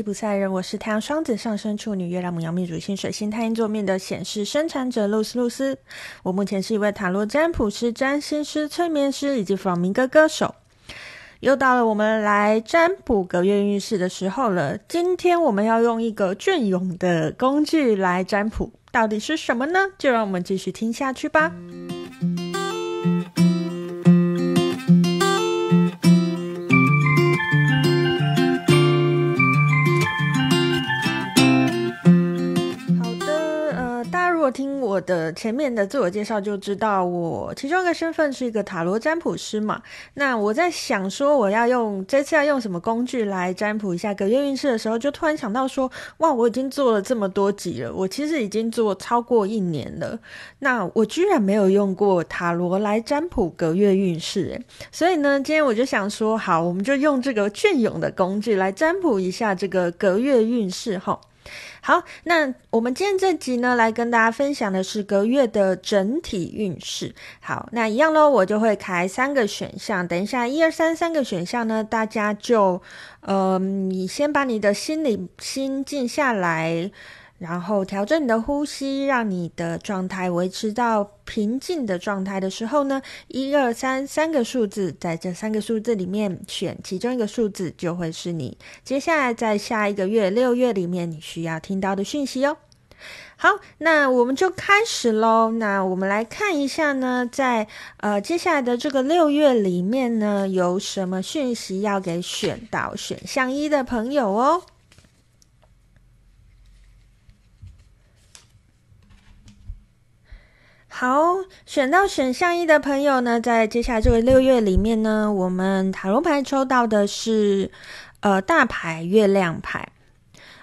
吉普赛人，我是太阳双子上升处女月亮母羊命主星水星太阴座命的显示生产者露丝露丝。我目前是一位塔罗占卜师、占星师、催眠师以及弗朗明哥歌手。又到了我们来占卜个月运势的时候了。今天我们要用一个隽永的工具来占卜，到底是什么呢？就让我们继续听下去吧。我的前面的自我介绍就知道，我其中一个身份是一个塔罗占卜师嘛。那我在想说，我要用这次要用什么工具来占卜一下隔月运势的时候，就突然想到说，哇，我已经做了这么多集了，我其实已经做超过一年了。那我居然没有用过塔罗来占卜隔月运势，诶，所以呢，今天我就想说，好，我们就用这个隽永的工具来占卜一下这个隔月运势，吼。好，那我们今天这集呢，来跟大家分享的是隔月的整体运势。好，那一样喽，我就会开三个选项。等一下，一二三三个选项呢，大家就，呃，你先把你的心里心静下来。然后调整你的呼吸，让你的状态维持到平静的状态的时候呢，一二三三个数字，在这三个数字里面选其中一个数字，就会是你接下来在下一个月六月里面你需要听到的讯息哦。好，那我们就开始喽。那我们来看一下呢，在呃接下来的这个六月里面呢，有什么讯息要给选到选项一的朋友哦。好，选到选项一的朋友呢，在接下来这个六月里面呢，我们塔罗牌抽到的是呃大牌月亮牌。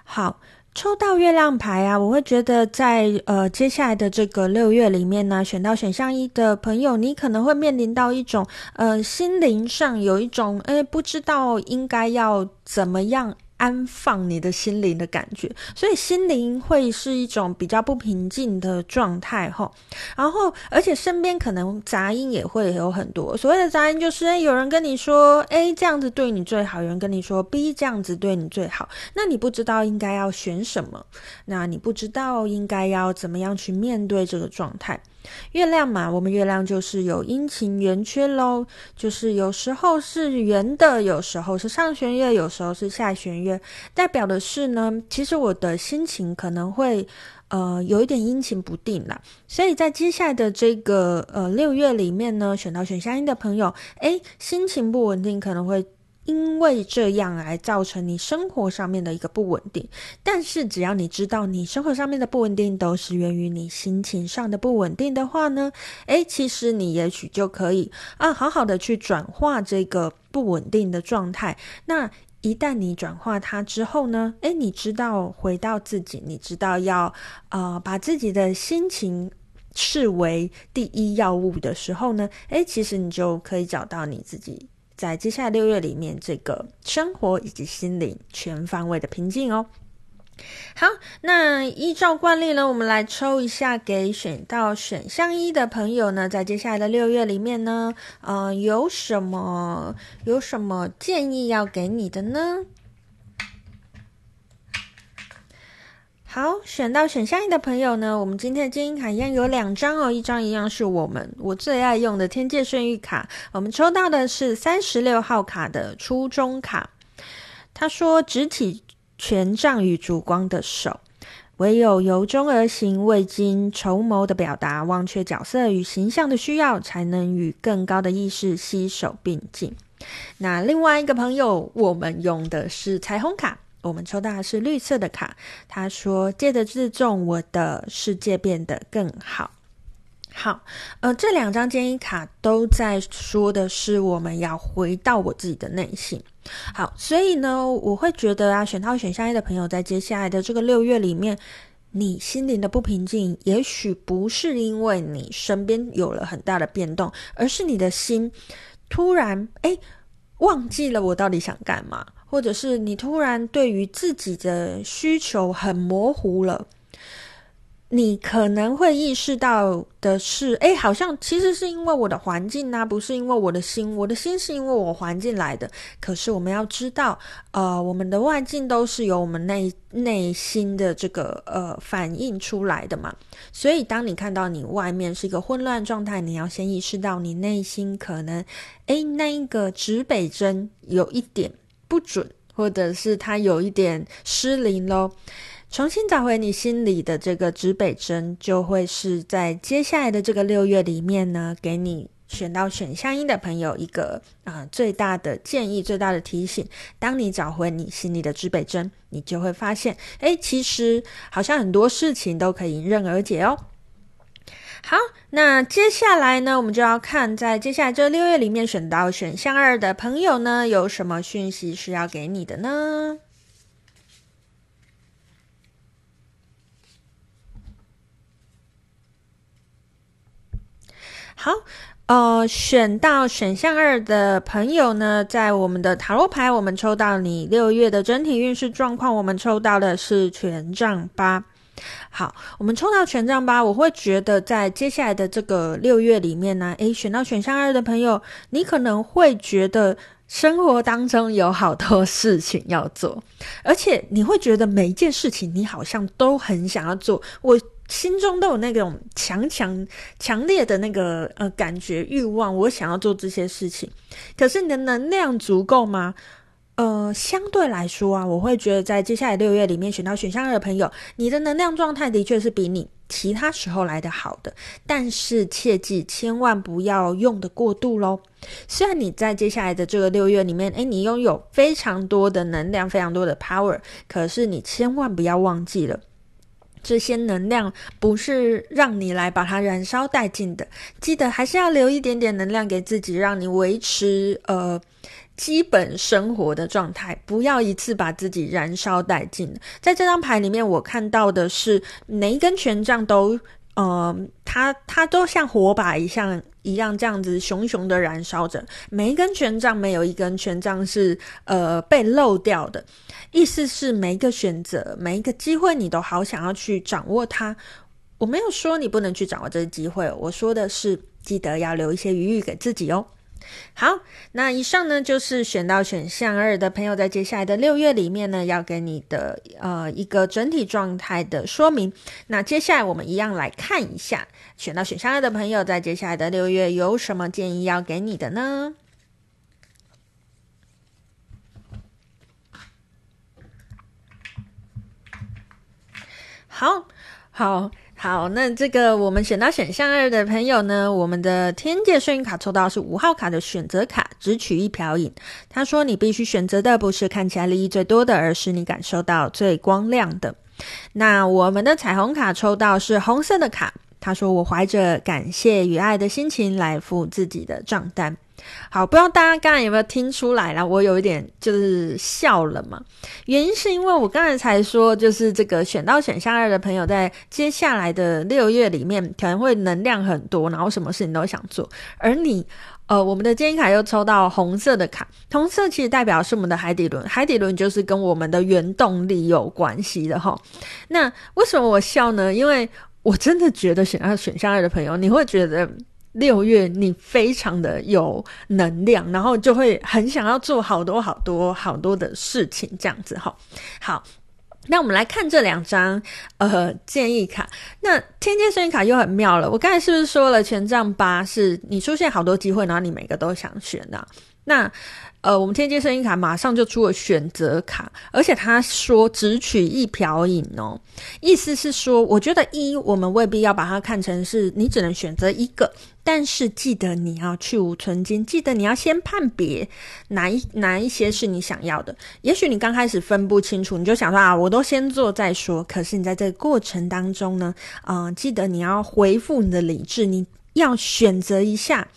好，抽到月亮牌啊，我会觉得在呃接下来的这个六月里面呢，选到选项一的朋友，你可能会面临到一种呃心灵上有一种诶不知道应该要怎么样。安放你的心灵的感觉，所以心灵会是一种比较不平静的状态齁。然后，而且身边可能杂音也会有很多。所谓的杂音就是，有人跟你说 A 这样子对你最好，有人跟你说 B 这样子对你最好，那你不知道应该要选什么，那你不知道应该要怎么样去面对这个状态。月亮嘛，我们月亮就是有阴晴圆缺喽，就是有时候是圆的，有时候是上弦月，有时候是下弦月，代表的是呢，其实我的心情可能会呃有一点阴晴不定啦。所以在接下来的这个呃六月里面呢，选到选项一的朋友，诶，心情不稳定，可能会。因为这样来造成你生活上面的一个不稳定，但是只要你知道你生活上面的不稳定都是源于你心情上的不稳定的话呢，诶，其实你也许就可以啊，好好的去转化这个不稳定的状态。那一旦你转化它之后呢，诶，你知道回到自己，你知道要呃把自己的心情视为第一要务的时候呢，诶，其实你就可以找到你自己。在接下来六月里面，这个生活以及心灵全方位的平静哦。好，那依照惯例呢，我们来抽一下给选到选项一的朋友呢，在接下来的六月里面呢，呃，有什么有什么建议要给你的呢？好，选到选项一的朋友呢，我们今天的精英卡一样有两张哦，一张一样是我们我最爱用的天界顺玉卡，我们抽到的是三十六号卡的初衷卡。他说：“执起权杖与烛光的手，唯有由衷而行，未经筹谋的表达，忘却角色与形象的需要，才能与更高的意识携手并进。”那另外一个朋友，我们用的是彩虹卡。我们抽到的是绿色的卡，他说：“借着自重，我的世界变得更好。”好，呃，这两张建议卡都在说的是我们要回到我自己的内心。好，所以呢，我会觉得啊，选到选项一的朋友，在接下来的这个六月里面，你心灵的不平静，也许不是因为你身边有了很大的变动，而是你的心突然诶忘记了我到底想干嘛。或者是你突然对于自己的需求很模糊了，你可能会意识到的是，哎，好像其实是因为我的环境啊，不是因为我的心，我的心是因为我环境来的。可是我们要知道，呃，我们的外境都是由我们内内心的这个呃反映出来的嘛。所以，当你看到你外面是一个混乱状态，你要先意识到你内心可能，哎，那一个指北针有一点不准，或者是它有一点失灵喽。重新找回你心里的这个指北针，就会是在接下来的这个六月里面呢，给你选到选项一的朋友一个啊、最大的建议、最大的提醒。当你找回你心里的指北针，你就会发现，哎，其实好像很多事情都可以迎刃而解哦。好，那接下来呢，我们就要看在接下来这六月里面选到选项二的朋友呢，有什么讯息是要给你的呢？好，呃，选到选项二的朋友呢，在我们的塔罗牌，我们抽到你六月的整体运势状况，我们抽到的是权杖八。好，我们抽到权杖八，我会觉得在接下来的这个六月里面呢，诶，选到选项二的朋友，你可能会觉得生活当中有好多事情要做，而且你会觉得每一件事情你好像都很想要做。我。心中都有那种强强强烈的那个呃感觉欲望，我想要做这些事情。可是你的能量足够吗？呃，相对来说啊，我会觉得在接下来六月里面选到选项二的朋友，你的能量状态的确是比你其他时候来的好的。但是切记千万不要用的过度喽。虽然你在接下来的这个六月里面，诶，你拥有非常多的能量，非常多的 power，可是你千万不要忘记了。这些能量不是让你来把它燃烧殆尽的，记得还是要留一点点能量给自己，让你维持呃基本生活的状态，不要一次把自己燃烧殆尽。在这张牌里面，我看到的是哪一根权杖都。呃，它它都像火把一样一样这样子熊熊的燃烧着，每一根权杖没有一根权杖是呃被漏掉的，意思是每一个选择每一个机会你都好想要去掌握它。我没有说你不能去掌握这个机会，我说的是记得要留一些余裕给自己哦。好，那以上呢就是选到选项二的朋友，在接下来的六月里面呢，要给你的呃一个整体状态的说明。那接下来我们一样来看一下，选到选项二的朋友，在接下来的六月有什么建议要给你的呢？好，好。好，那这个我们选到选项二的朋友呢，我们的天界幸运卡抽到是五号卡的选择卡，只取一瓢饮。他说，你必须选择的不是看起来利益最多的，而是你感受到最光亮的。那我们的彩虹卡抽到是红色的卡，他说，我怀着感谢与爱的心情来付自己的账单。好，不知道大家刚才有没有听出来啦？我有一点就是笑了嘛，原因是因为我刚才才说，就是这个选到选项二的朋友，在接下来的六月里面，可能会能量很多，然后什么事情都想做。而你，呃，我们的建议卡又抽到红色的卡，红色其实代表是我们的海底轮，海底轮就是跟我们的原动力有关系的齁。那为什么我笑呢？因为我真的觉得选到选项二的朋友，你会觉得。六月你非常的有能量，然后就会很想要做好多好多好多的事情，这样子哈。好，那我们来看这两张呃建议卡。那天界幸运卡又很妙了，我刚才是不是说了权杖八是你出现好多机会，然后你每个都想选呢？那呃，我们天界幸运卡马上就出了选择卡，而且他说只取一瓢饮哦，意思是说，我觉得一我们未必要把它看成是你只能选择一个，但是记得你要去芜存菁，记得你要先判别哪一哪一些是你想要的。也许你刚开始分不清楚，你就想说啊，我都先做再说。可是你在这个过程当中呢，嗯、记得你要恢复你的理智，你要选择一下。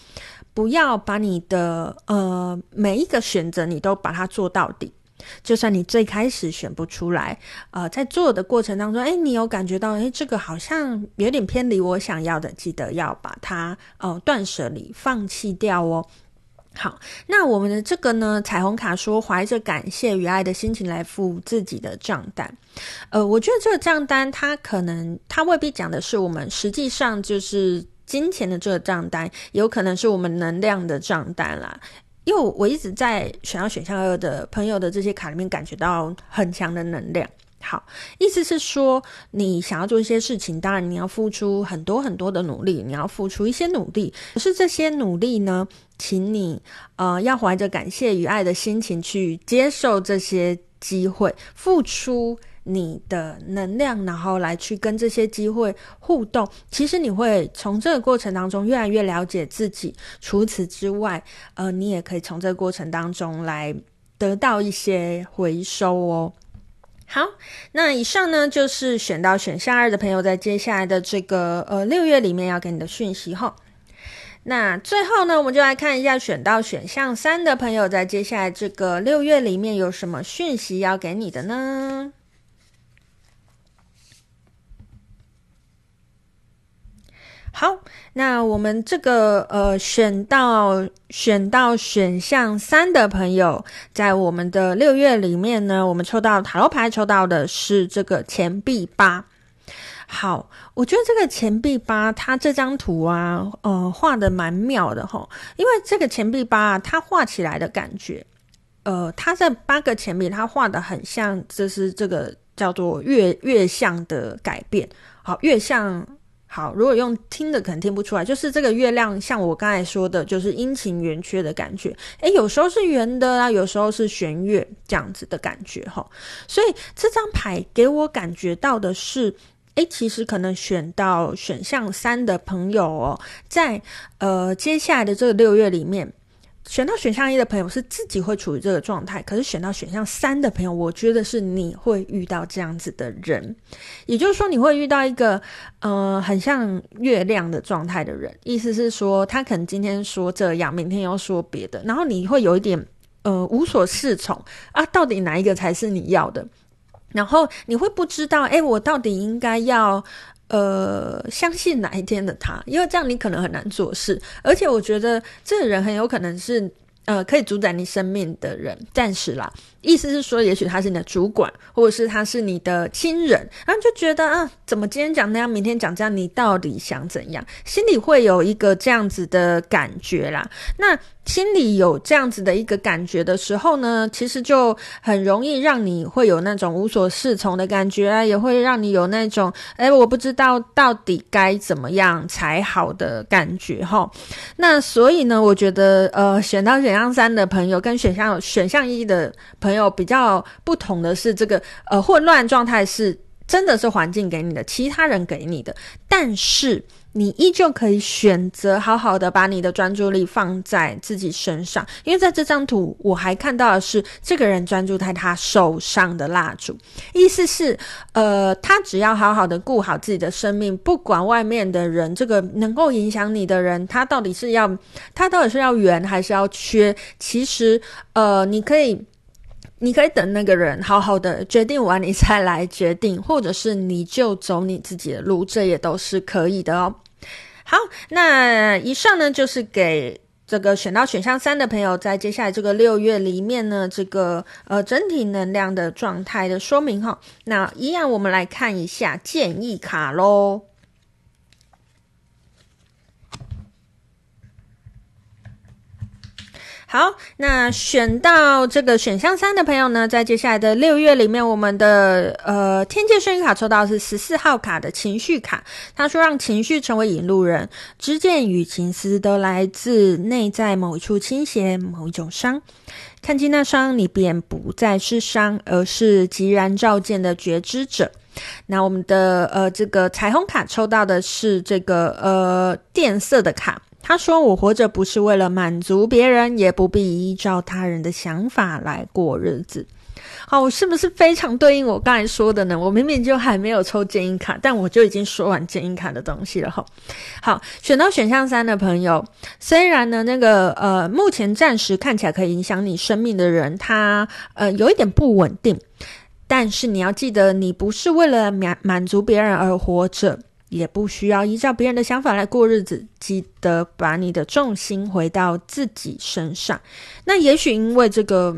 不要把你的呃每一个选择你都把它做到底，就算你最开始选不出来，呃，在做的过程当中，诶，你有感觉到，诶，这个好像有点偏离我想要的，记得要把它呃断舍离放弃掉哦。好，那我们的这个呢，彩虹卡说怀着感谢与爱的心情来付自己的账单。呃，我觉得这个账单，它可能它未必讲的是我们实际上就是金钱的这个账单，有可能是我们能量的账单啦。因为我一直在选到选项二的朋友的这些卡里面感觉到很强的能量。好，意思是说，你想要做一些事情，当然你要付出很多很多的努力，你要付出一些努力。可是这些努力呢，请你呃要怀着感谢与爱的心情去接受这些机会，付出你的能量，然后来去跟这些机会互动。其实你会从这个过程当中越来越了解自己。除此之外，呃，你也可以从这个过程当中来得到一些回收哦。好，那以上呢就是选到选项二的朋友，在接下来的这个呃六月里面要给你的讯息哈。那最后呢，我们就来看一下选到选项三的朋友，在接下来这个六月里面有什么讯息要给你的呢？好，那我们这个呃选到选到选项三的朋友，在我们的六月里面呢，我们抽到塔罗牌，抽到的是这个钱币八。好，我觉得这个钱币八，它这张图啊，呃，画得蛮妙的齁，因为这个钱币八，啊它画起来的感觉，呃，它这八个钱币，它画得很像，这是这个叫做月月相的改变。好，月相。好，如果用听的可能听不出来，就是这个月亮像我刚才说的，就是阴晴圆缺的感觉。诶，有时候是圆的啊，有时候是弦月这样子的感觉哈。所以这张牌给我感觉到的是，诶，其实可能选到选项三的朋友哦，在呃接下来的这个六月里面。选到选项一的朋友是自己会处于这个状态，可是选到选项三的朋友，我觉得是你会遇到这样子的人，也就是说你会遇到一个呃很像月亮的状态的人，意思是说他可能今天说这样，明天又说别的，然后你会有一点呃无所适从啊，到底哪一个才是你要的？然后你会不知道，诶，我到底应该要。呃，相信哪一天的他，因为这样你可能很难做事，而且我觉得这个人很有可能是呃可以主宰你生命的人，暂时啦。意思是说，也许他是你的主管，或者是他是你的亲人，然后就觉得啊，怎么今天讲那样，明天讲这样，你到底想怎样？心里会有一个这样子的感觉啦。那心里有这样子的一个感觉的时候呢，其实就很容易让你会有那种无所适从的感觉啊，也会让你有那种哎，我不知道到底该怎么样才好的感觉哈。那所以呢，我觉得呃，选到选选项三的朋友跟选项选项一的。朋友比较不同的是，这个呃混乱状态是真的是环境给你的，其他人给你的，但是你依旧可以选择好好的把你的专注力放在自己身上，因为在这张图我还看到的是这个人专注在他手上的蜡烛，意思是呃他只要好好的顾好自己的生命，不管外面的人这个能够影响你的人，他到底是要他到底是要圆还是要缺，其实呃你可以。你可以等那个人好好的决定完，你再来决定，或者是你就走你自己的路，这也都是可以的哦。好，那以上呢就是给这个选到选项三的朋友，在接下来这个六月里面呢，这个呃整体能量的状态的说明哈。那一样，我们来看一下建议卡喽。好，那选到这个选项三的朋友呢，在接下来的六月里面，我们的呃天界幸运卡抽到是十四号卡的情绪卡。他说，让情绪成为引路人，知见与情思都来自内在某一处倾斜，某一种伤。看见那伤，你便不再是伤，而是即然照见的觉知者。那我们的呃这个彩虹卡抽到的是这个呃电色的卡。他说：“我活着不是为了满足别人，也不必依照他人的想法来过日子。”好，我是不是非常对应我刚才说的呢？我明明就还没有抽建议卡，但我就已经说完建议卡的东西了。哈，好，选到选项三的朋友，虽然呢，那个呃，目前暂时看起来可以影响你生命的人，他呃有一点不稳定，但是你要记得，你不是为了满满足别人而活着。也不需要依照别人的想法来过日子。记得把你的重心回到自己身上。那也许因为这个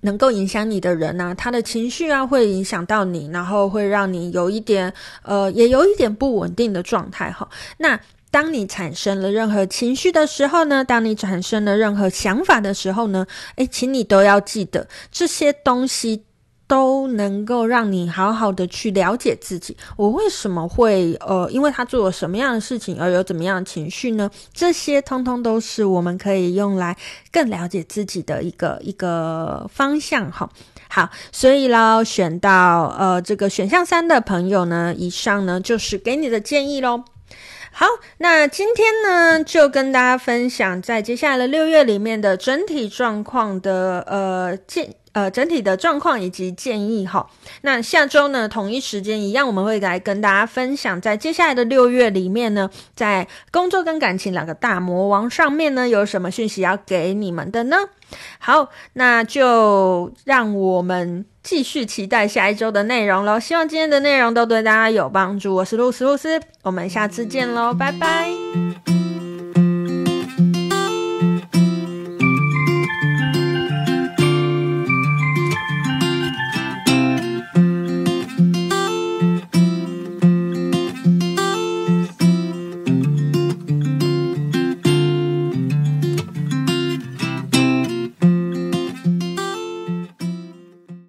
能够影响你的人呢、他的情绪啊会影响到你，然后会让你有一点呃，也有一点不稳定的状态哈。那当你产生了任何情绪的时候呢，当你产生了任何想法的时候呢，诶，请你都要记得这些东西。都能够让你好好的去了解自己。我为什么会呃，因为他做了什么样的事情而有怎么样的情绪呢？这些通通都是我们可以用来更了解自己的一个一个方向哈。好，所以喽，选到呃这个选项三的朋友呢，以上呢就是给你的建议喽。好，那今天呢就跟大家分享在接下来的六月里面的整体状况的呃建。呃，整体的状况以及建议哈。那下周呢，同一时间一样，我们会来跟大家分享，在接下来的六月里面呢，在工作跟感情两个大魔王上面呢，有什么讯息要给你们的呢？好，那就让我们继续期待下一周的内容喽。希望今天的内容都对大家有帮助。我是露丝露丝，我们下次见喽，拜拜。